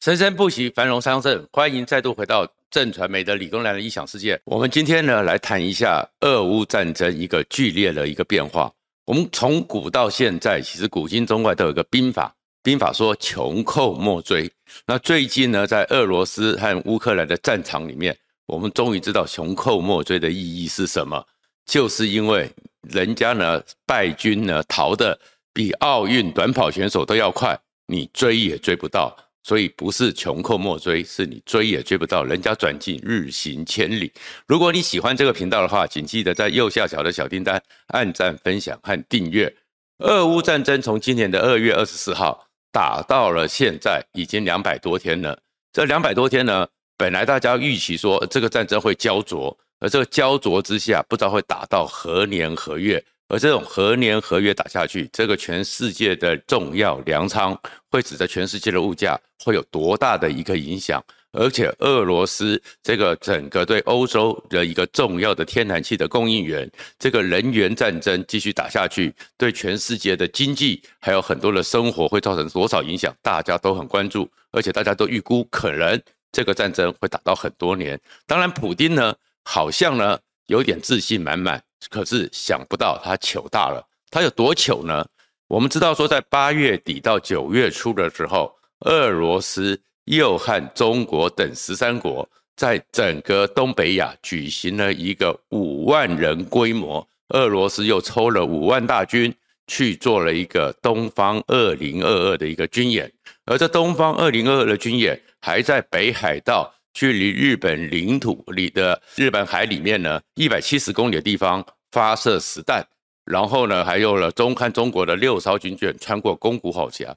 生生不息，繁荣昌盛。欢迎再度回到正传媒的理工男的异想世界。我们今天呢，来谈一下俄乌战争一个剧烈的一个变化。我们从古到现在，其实古今中外都有一个兵法，兵法说穷寇莫追。那最近呢，在俄罗斯和乌克兰的战场里面，我们终于知道穷寇莫追的意义是什么，就是因为人家呢败军呢逃得比奥运短跑选手都要快，你追也追不到。所以不是穷寇莫追，是你追也追不到，人家转进日行千里。如果你喜欢这个频道的话，请记得在右下角的小叮当按赞、分享和订阅。俄乌战争从今年的二月二十四号打到了现在，已经两百多天了。这两百多天呢，本来大家预期说这个战争会焦灼，而这个焦灼之下，不知道会打到何年何月。而这种何年何月打下去，这个全世界的重要粮仓会使得全世界的物价会有多大的一个影响？而且俄罗斯这个整个对欧洲的一个重要的天然气的供应源，这个能源战争继续打下去，对全世界的经济还有很多的生活会造成多少影响？大家都很关注，而且大家都预估可能这个战争会打到很多年。当然，普丁呢，好像呢有点自信满满。可是想不到他糗大了，他有多糗呢？我们知道说，在八月底到九月初的时候，俄罗斯又和中国等十三国在整个东北亚举行了一个五万人规模，俄罗斯又抽了五万大军去做了一个东方二零二二的一个军演，而这东方二零二二的军演还在北海道。距离日本领土里的日本海里面呢，一百七十公里的地方发射实弹，然后呢，还有了中看中国的六艘军舰穿过宫古海峡，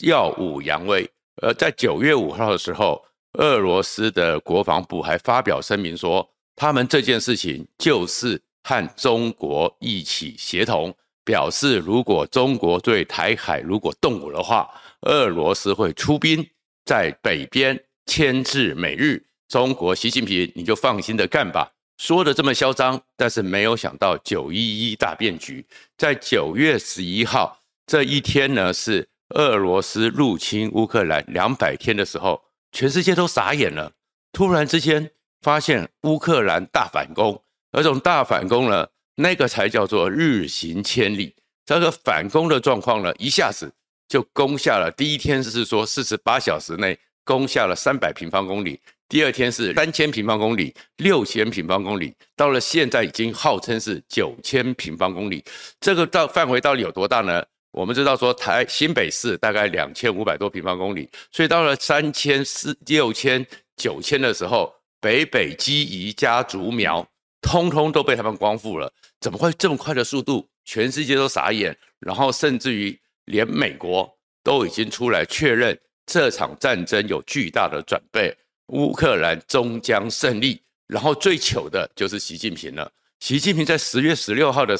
耀武扬威。而在九月五号的时候，俄罗斯的国防部还发表声明说，他们这件事情就是和中国一起协同，表示如果中国对台海如果动武的话，俄罗斯会出兵在北边。牵制美日，中国习近平你就放心的干吧。说的这么嚣张，但是没有想到九一一大变局，在九月十一号这一天呢，是俄罗斯入侵乌克兰两百天的时候，全世界都傻眼了。突然之间发现乌克兰大反攻，而这种大反攻呢，那个才叫做日行千里。这个反攻的状况呢，一下子就攻下了。第一天是说四十八小时内。攻下了三百平方公里，第二天是三千平方公里、六千平方公里，到了现在已经号称是九千平方公里。这个到范围到底有多大呢？我们知道说台新北市大概两千五百多平方公里，所以到了三千四、六千、九千的时候，北北基宜加竹苗，通通都被他们光复了。怎么会这么快的速度？全世界都傻眼，然后甚至于连美国都已经出来确认。这场战争有巨大的准备，乌克兰终将胜利。然后最糗的就是习近平了。习近平在十月十六号的，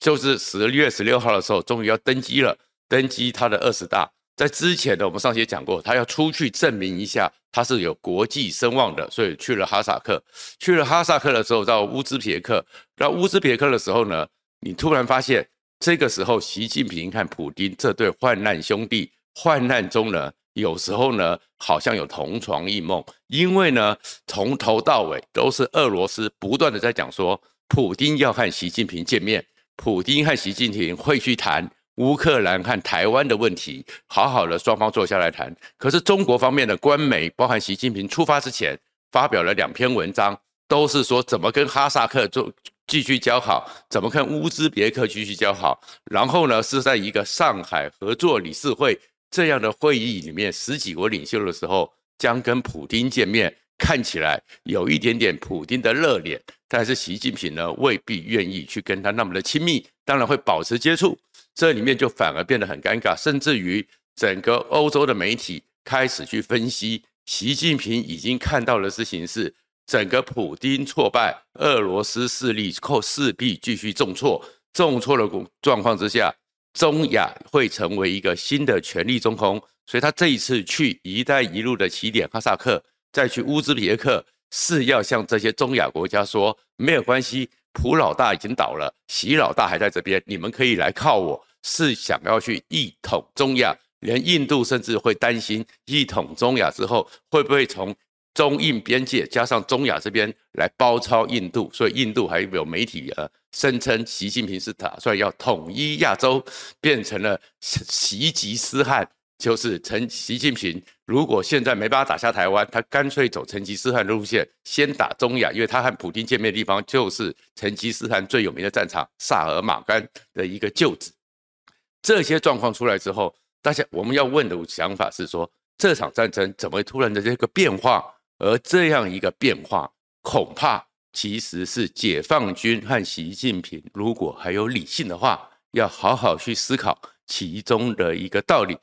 就是十月十六号的时候，终于要登基了，登基他的二十大。在之前的我们上期也讲过，他要出去证明一下他是有国际声望的，所以去了哈萨克。去了哈萨克的时候，到乌兹别克。到乌兹别克的时候呢，你突然发现，这个时候习近平和普丁这对患难兄弟，患难中呢。有时候呢，好像有同床异梦，因为呢，从头到尾都是俄罗斯不断的在讲说，普丁要和习近平见面，普丁和习近平会去谈乌克兰和台湾的问题，好好的双方坐下来谈。可是中国方面的官媒，包含习近平出发之前发表了两篇文章，都是说怎么跟哈萨克做继续交好，怎么跟乌兹别克继续交好，然后呢，是在一个上海合作理事会。这样的会议里面，十几国领袖的时候将跟普丁见面，看起来有一点点普丁的热脸，但是习近平呢未必愿意去跟他那么的亲密，当然会保持接触，这里面就反而变得很尴尬，甚至于整个欧洲的媒体开始去分析，习近平已经看到的事情是，整个普丁挫败，俄罗斯势力后势必继续重挫，重挫的状况之下。中亚会成为一个新的权力中空，所以他这一次去“一带一路”的起点哈萨克，再去乌兹别克，是要向这些中亚国家说：没有关系，普老大已经倒了，习老大还在这边，你们可以来靠我。是想要去一统中亚，连印度甚至会担心一统中亚之后会不会从中印边界加上中亚这边来包抄印度，所以印度还有媒体呃声称习近平是打算要统一亚洲，变成了成吉思汗。就是成习近平，如果现在没办法打下台湾，他干脆走成吉思汗的路线，先打中亚，因为他和普京见面的地方就是成吉思汗最有名的战场萨尔马干的一个旧址。这些状况出来之后，大家我们要问的想法是说，这场战争怎么突然的这个变化？而这样一个变化，恐怕其实是解放军和习近平如果还有理性的话，要好好去思考其中的一个道理。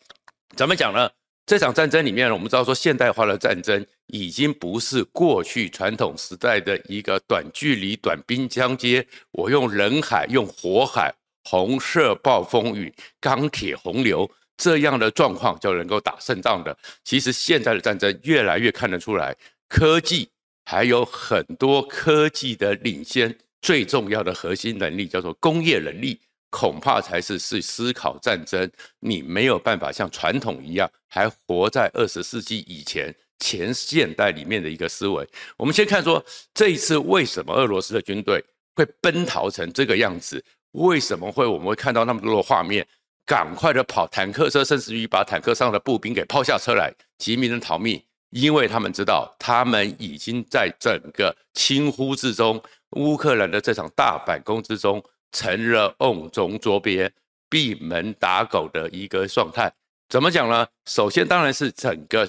怎么讲呢？这场战争里面，我们知道说，现代化的战争已经不是过去传统时代的一个短距离、短兵相接，我用人海、用火海、红色暴风雨、钢铁洪流这样的状况就能够打胜仗的。其实现在的战争越来越看得出来，科技还有很多科技的领先，最重要的核心能力叫做工业能力。恐怕才是是思考战争，你没有办法像传统一样还活在二十世纪以前前现代里面的一个思维。我们先看说这一次为什么俄罗斯的军队会奔逃成这个样子？为什么会我们会看到那么多的画面？赶快的跑坦克车，甚至于把坦克上的步兵给抛下车来，急忙的逃命，因为他们知道他们已经在整个轻忽之中，乌克兰的这场大反攻之中。成了瓮中捉鳖、闭门打狗的一个状态。怎么讲呢？首先当然是整个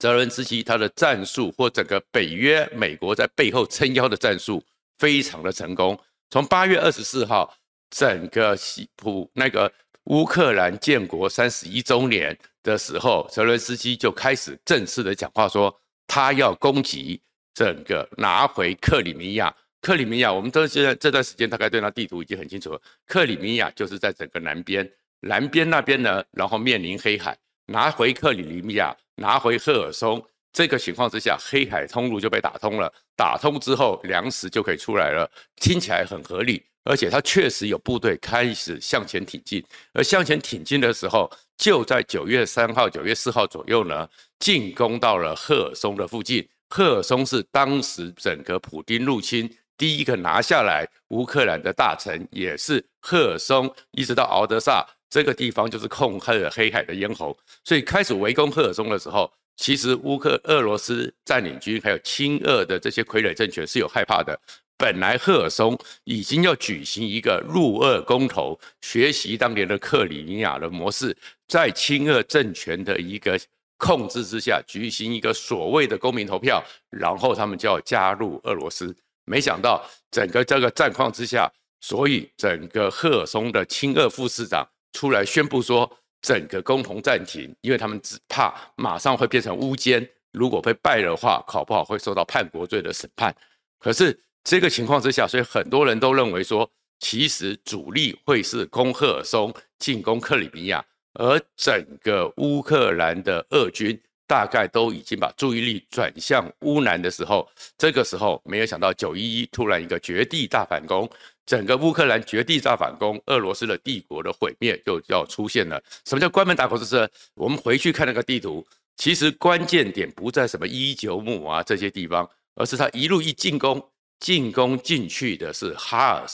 泽伦斯基他的战术，或整个北约美国在背后撑腰的战术非常的成功。从八月二十四号，整个西普那个乌克兰建国三十一周年的时候，泽伦斯基就开始正式的讲话说，他要攻击整个拿回克里米亚。克里米亚，我们都现在这段时间大概对那地图已经很清楚了。克里米亚就是在整个南边，南边那边呢，然后面临黑海，拿回克里米亚，拿回赫尔松，这个情况之下，黑海通路就被打通了。打通之后，粮食就可以出来了，听起来很合理。而且他确实有部队开始向前挺进，而向前挺进的时候，就在九月三号、九月四号左右呢，进攻到了赫尔松的附近。赫尔松是当时整个普丁入侵。第一个拿下来乌克兰的大城，也是赫尔松，一直到敖德萨这个地方，就是控制黑海的咽喉。所以开始围攻赫尔松的时候，其实乌克俄罗斯占领军还有亲俄的这些傀儡政权是有害怕的。本来赫尔松已经要举行一个入俄公投，学习当年的克里米亚的模式，在亲俄政权的一个控制之下，举行一个所谓的公民投票，然后他们就要加入俄罗斯。没想到整个这个战况之下，所以整个赫尔松的亲俄副市长出来宣布说，整个公投暂停，因为他们只怕马上会变成乌奸，如果被败的话，考不好会受到叛国罪的审判。可是这个情况之下，所以很多人都认为说，其实主力会是攻赫尔松，进攻克里米亚，而整个乌克兰的俄军。大概都已经把注意力转向乌南的时候，这个时候没有想到九一一突然一个绝地大反攻，整个乌克兰绝地大反攻，俄罗斯的帝国的毁灭就要出现了。什么叫关门打狗？就是我们回去看那个地图，其实关键点不在什么伊久姆啊这些地方，而是他一路一进攻，进攻进去的是哈尔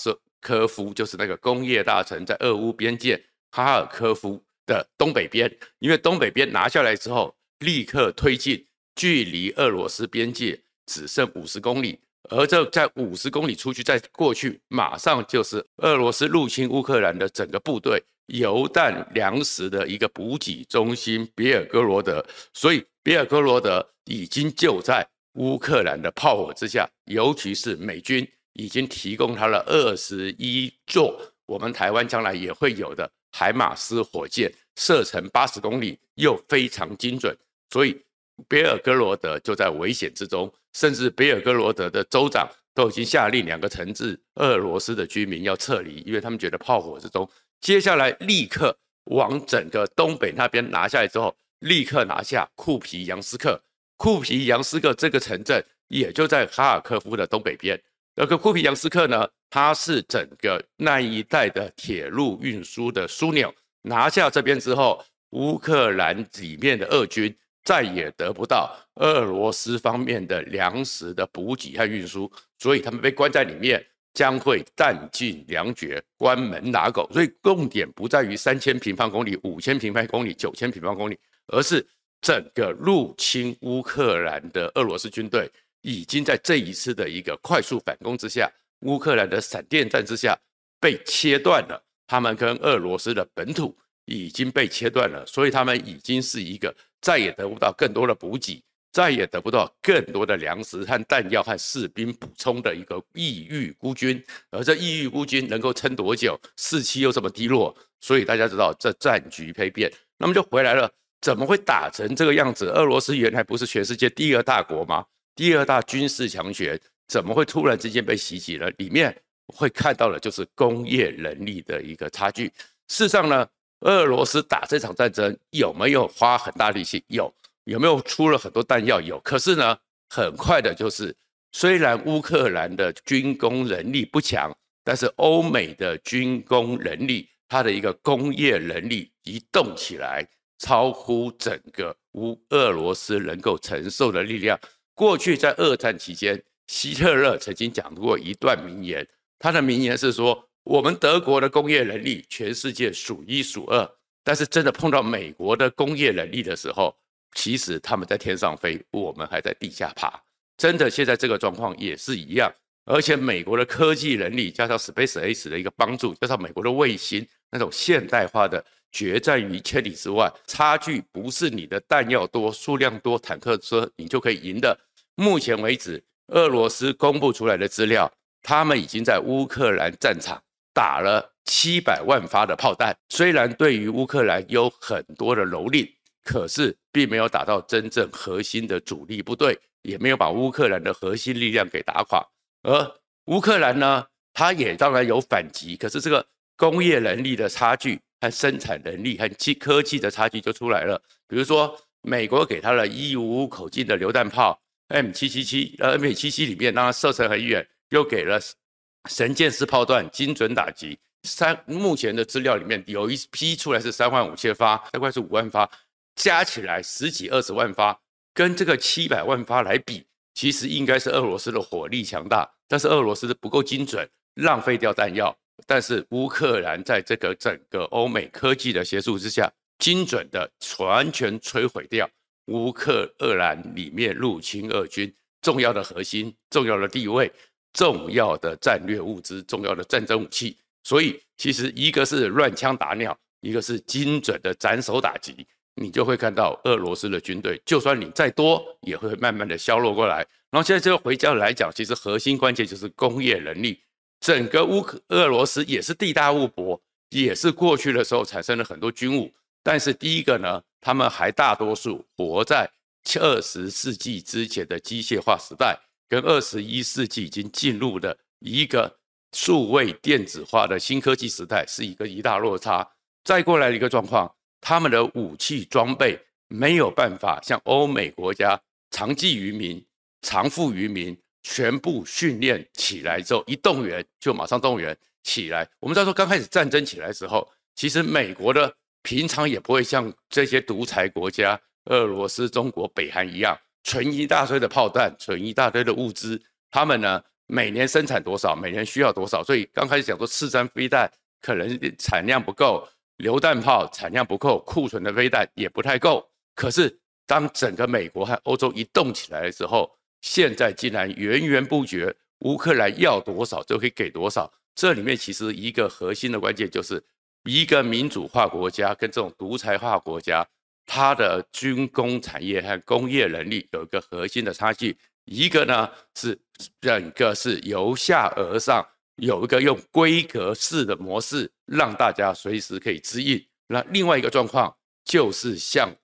科夫，就是那个工业大城，在俄乌边界哈尔科夫的东北边，因为东北边拿下来之后。立刻推进，距离俄罗斯边界只剩五十公里，而这在五十公里出去，再过去，马上就是俄罗斯入侵乌克兰的整个部队、油弹、粮食的一个补给中心——别尔哥罗德。所以，别尔哥罗德已经就在乌克兰的炮火之下，尤其是美军已经提供他了二十一座，我们台湾将来也会有的海马斯火箭，射程八十公里，又非常精准。所以，别尔哥罗德就在危险之中，甚至别尔哥罗德的州长都已经下令两个城市俄罗斯的居民要撤离，因为他们觉得炮火之中，接下来立刻往整个东北那边拿下来之后，立刻拿下库皮扬斯克。库皮扬斯克这个城镇也就在哈尔科夫的东北边。那个库皮扬斯克呢，它是整个那一带的铁路运输的枢纽。拿下这边之后，乌克兰里面的俄军再也得不到俄罗斯方面的粮食的补给和运输，所以他们被关在里面，将会弹尽粮绝，关门打狗。所以重点不在于三千平方公里、五千平方公里、九千平方公里，而是整个入侵乌克兰的俄罗斯军队已经在这一次的一个快速反攻之下，乌克兰的闪电战之下被切断了，他们跟俄罗斯的本土。已经被切断了，所以他们已经是一个再也得不到更多的补给，再也得不到更多的粮食和弹药和士兵补充的一个异域孤军。而这异域孤军能够撑多久？士气又这么低落，所以大家知道这战局丕变。那么就回来了，怎么会打成这个样子？俄罗斯原来不是全世界第二大国吗？第二大军事强权，怎么会突然之间被袭击了？里面会看到的就是工业能力的一个差距。事实上呢？俄罗斯打这场战争有没有花很大力气？有，有没有出了很多弹药？有。可是呢，很快的就是，虽然乌克兰的军工能力不强，但是欧美的军工能力，它的一个工业能力一动起来，超乎整个乌俄罗斯能够承受的力量。过去在二战期间，希特勒曾经讲过一段名言，他的名言是说。我们德国的工业能力全世界数一数二，但是真的碰到美国的工业能力的时候，其实他们在天上飞，我们还在地下爬。真的，现在这个状况也是一样。而且美国的科技能力加上 SpaceX 的一个帮助，加上美国的卫星那种现代化的，决战于千里之外。差距不是你的弹药多、数量多、坦克车你就可以赢的。目前为止，俄罗斯公布出来的资料，他们已经在乌克兰战场。打了七百万发的炮弹，虽然对于乌克兰有很多的蹂躏，可是并没有打到真正核心的主力部队，也没有把乌克兰的核心力量给打垮。而乌克兰呢，它也当然有反击，可是这个工业能力的差距和生产能力和技科技的差距就出来了。比如说，美国给他了一五五口径的榴弹炮 M 七七七，呃，M 七七里面让它射程很远，又给了。神剑式炮弹精准打击，三目前的资料里面有一批出来是三万五千发，大概是五万发，加起来十几二十万发，跟这个七百万发来比，其实应该是俄罗斯的火力强大，但是俄罗斯不够精准，浪费掉弹药。但是乌克兰在这个整个欧美科技的协助之下，精准的完全摧毁掉乌克兰里面入侵俄军重要的核心、重要的地位。重要的战略物资、重要的战争武器，所以其实一个是乱枪打鸟，一个是精准的斩首打击，你就会看到俄罗斯的军队，就算你再多，也会慢慢的消弱过来。然后现在这个回家来讲，其实核心关键就是工业能力。整个乌克俄罗斯也是地大物博，也是过去的时候产生了很多军武，但是第一个呢，他们还大多数活在二十世纪之前的机械化时代。跟二十一世纪已经进入的一个数位电子化的新科技时代，是一个一大落差。再过来的一个状况，他们的武器装备没有办法像欧美国家长技于民、长富于民，全部训练起来之后，一动员就马上动员起来。我们在说刚开始战争起来的时候，其实美国的平常也不会像这些独裁国家，俄罗斯、中国、北韩一样。存一大堆的炮弹，存一大堆的物资，他们呢每年生产多少，每年需要多少，所以刚开始讲说刺针飞弹可能产量不够，榴弹炮产量不够，库存的飞弹也不太够。可是当整个美国和欧洲一动起来的时候，现在竟然源源不绝，乌克兰要多少就可以给多少。这里面其实一个核心的关键就是一个民主化国家跟这种独裁化国家。它的军工产业和工业能力有一个核心的差距，一个呢是整个是由下而上，有一个用规格式的模式，让大家随时可以支应。那另外一个状况就是像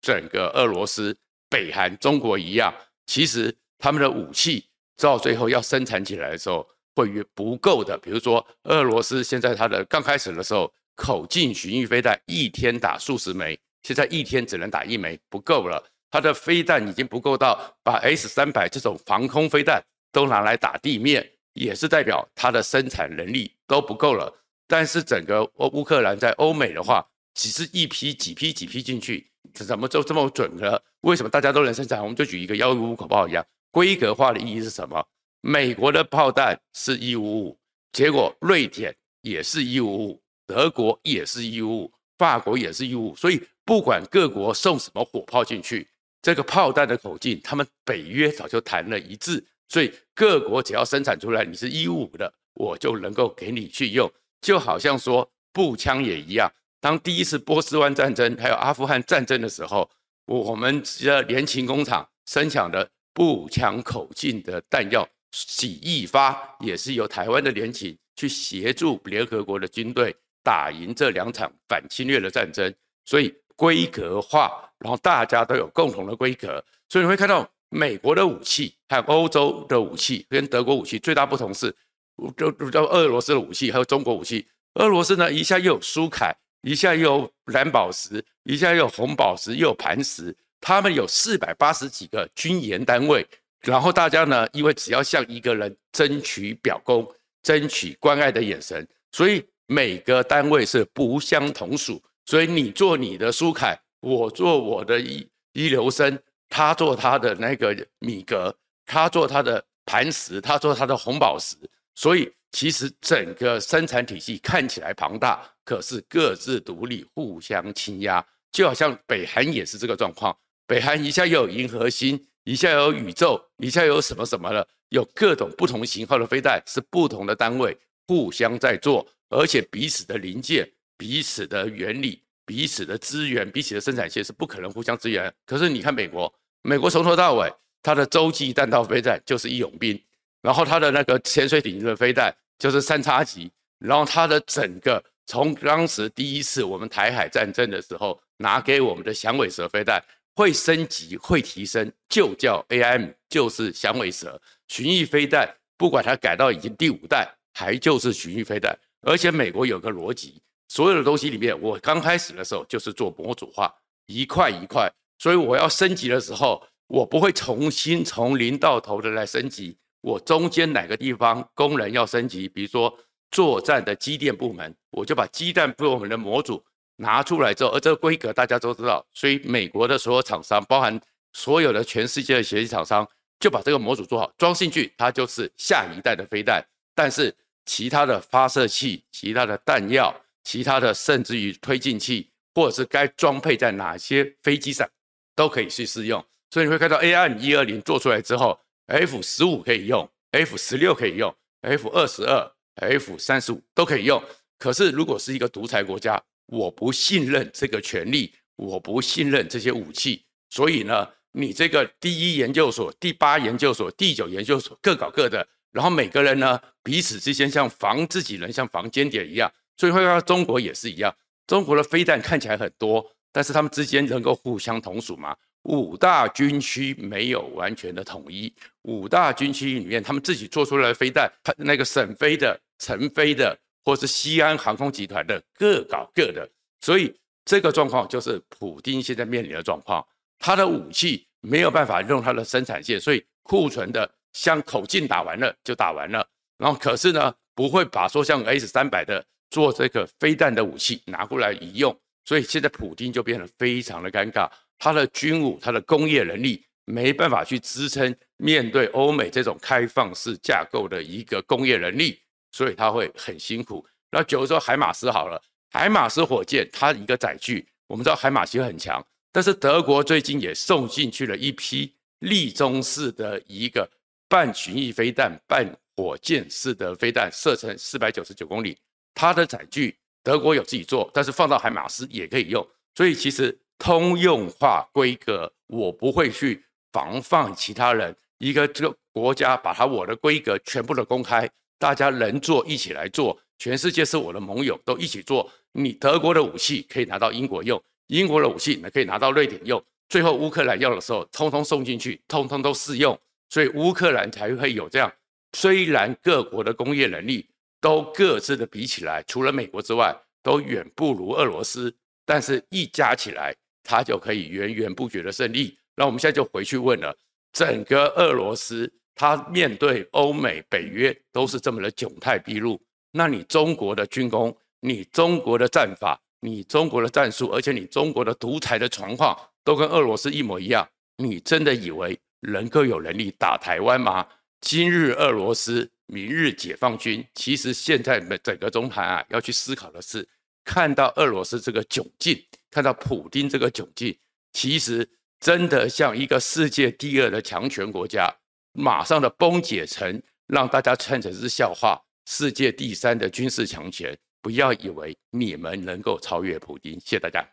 整个俄罗斯、北韩、中国一样，其实他们的武器到最后要生产起来的时候会有不够的。比如说俄罗斯现在它的刚开始的时候，口径巡弋飞弹一天打数十枚。现在一天只能打一枚，不够了。它的飞弹已经不够到把 S 三百这种防空飞弹都拿来打地面，也是代表它的生产能力都不够了。但是整个乌乌克兰在欧美的话，只是一批几批几批进去，怎么就这么准呢？为什么大家都能生产？我们就举一个幺五五口炮一样，规格化的意义是什么？美国的炮弹是一五五，结果瑞典也是一五五，德国也是一五五，法国也是一五五，所以不管各国送什么火炮进去，这个炮弹的口径，他们北约早就谈了一致，所以各国只要生产出来你是一五五的，我就能够给你去用，就好像说步枪也一样，当第一次波斯湾战争还有阿富汗战争的时候，我们的联勤工厂生产的步枪口径的弹药。几亿发也是由台湾的联勤去协助联合国的军队打赢这两场反侵略的战争，所以规格化，然后大家都有共同的规格，所以你会看到美国的武器和欧洲的武器跟德国武器最大不同是，就就俄罗斯的武器还有中国武器，俄罗斯呢一下又有苏凯，一下又蓝宝石，一下又红宝石，又磐石，他们有四百八十几个军研单位。然后大家呢，因为只要向一个人争取表功、争取关爱的眼神，所以每个单位是不相同属。所以你做你的苏凯，我做我的一一流生，他做他的那个米格，他做他的磐石，他做他的红宝石。所以其实整个生产体系看起来庞大，可是各自独立，互相倾压。就好像北韩也是这个状况，北韩一下又有银河星。一下有宇宙，一下有什么什么了，有各种不同型号的飞弹，是不同的单位互相在做，而且彼此的零件、彼此的原理、彼此的资源、彼此的生产线是不可能互相支援。可是你看美国，美国从头到尾，它的洲际弹道飞弹就是义勇兵，然后它的那个潜水艇的飞弹就是三叉戟，然后它的整个从当时第一次我们台海战争的时候拿给我们的响尾蛇飞弹。会升级，会提升，就叫 AM，就是响尾蛇巡弋飞弹。不管它改到已经第五代，还就是巡弋飞弹。而且美国有个逻辑，所有的东西里面，我刚开始的时候就是做模组化，一块一块。所以我要升级的时候，我不会重新从零到头的来升级。我中间哪个地方工人要升级，比如说作战的机电部门，我就把机电部门的模组。拿出来之后，而这个规格大家都知道，所以美国的所有厂商，包含所有的全世界的协力厂商，就把这个模组做好，装进去，它就是下一代的飞弹。但是其他的发射器、其他的弹药、其他的甚至于推进器，或者是该装配在哪些飞机上，都可以去试用。所以你会看到 AIM 一二零做出来之后，F 十五可以用，F 十六可以用，F 二十二、F 三十五都可以用。可是如果是一个独裁国家，我不信任这个权力，我不信任这些武器，所以呢，你这个第一研究所、第八研究所、第九研究所各搞各的，然后每个人呢彼此之间像防自己人、像防间谍一样，所以会看到中国也是一样，中国的飞弹看起来很多，但是他们之间能够互相同属吗？五大军区没有完全的统一，五大军区里面他们自己做出来的飞弹，那个沈飞的、陈飞的。或是西安航空集团的各搞各的，所以这个状况就是普丁现在面临的状况。他的武器没有办法用他的生产线，所以库存的像口径打完了就打完了，然后可是呢不会把说像 S 三百的做这个飞弹的武器拿过来一用，所以现在普丁就变得非常的尴尬。他的军武、他的工业能力没办法去支撑面对欧美这种开放式架构的一个工业能力。所以它会很辛苦。那比如说海马斯好了，海马斯火箭它一个载具，我们知道海马斯很强，但是德国最近也送进去了一批立中式的一个半巡弋飞弹、半火箭式的飞弹，射程四百九十九公里。它的载具德国有自己做，但是放到海马斯也可以用。所以其实通用化规格，我不会去防范其他人。一个这个国家把它我的规格全部的公开。大家能做一起来做，全世界是我的盟友，都一起做。你德国的武器可以拿到英国用，英国的武器呢可以拿到瑞典用。最后乌克兰要的时候，通通送进去，通通都适用。所以乌克兰才会有这样。虽然各国的工业能力都各自的比起来，除了美国之外，都远不如俄罗斯，但是一加起来，他就可以源源不绝的胜利。那我们现在就回去问了，整个俄罗斯。他面对欧美、北约都是这么的窘态毕露，那你中国的军工，你中国的战法，你中国的战术，而且你中国的独裁的状况都跟俄罗斯一模一样，你真的以为能够有能力打台湾吗？今日俄罗斯，明日解放军。其实现在整个中台啊，要去思考的是，看到俄罗斯这个窘境，看到普京这个窘境，其实真的像一个世界第二的强权国家，马上的崩解成让大家看成是笑话，世界第三的军事强权。不要以为你们能够超越普京，谢谢大家。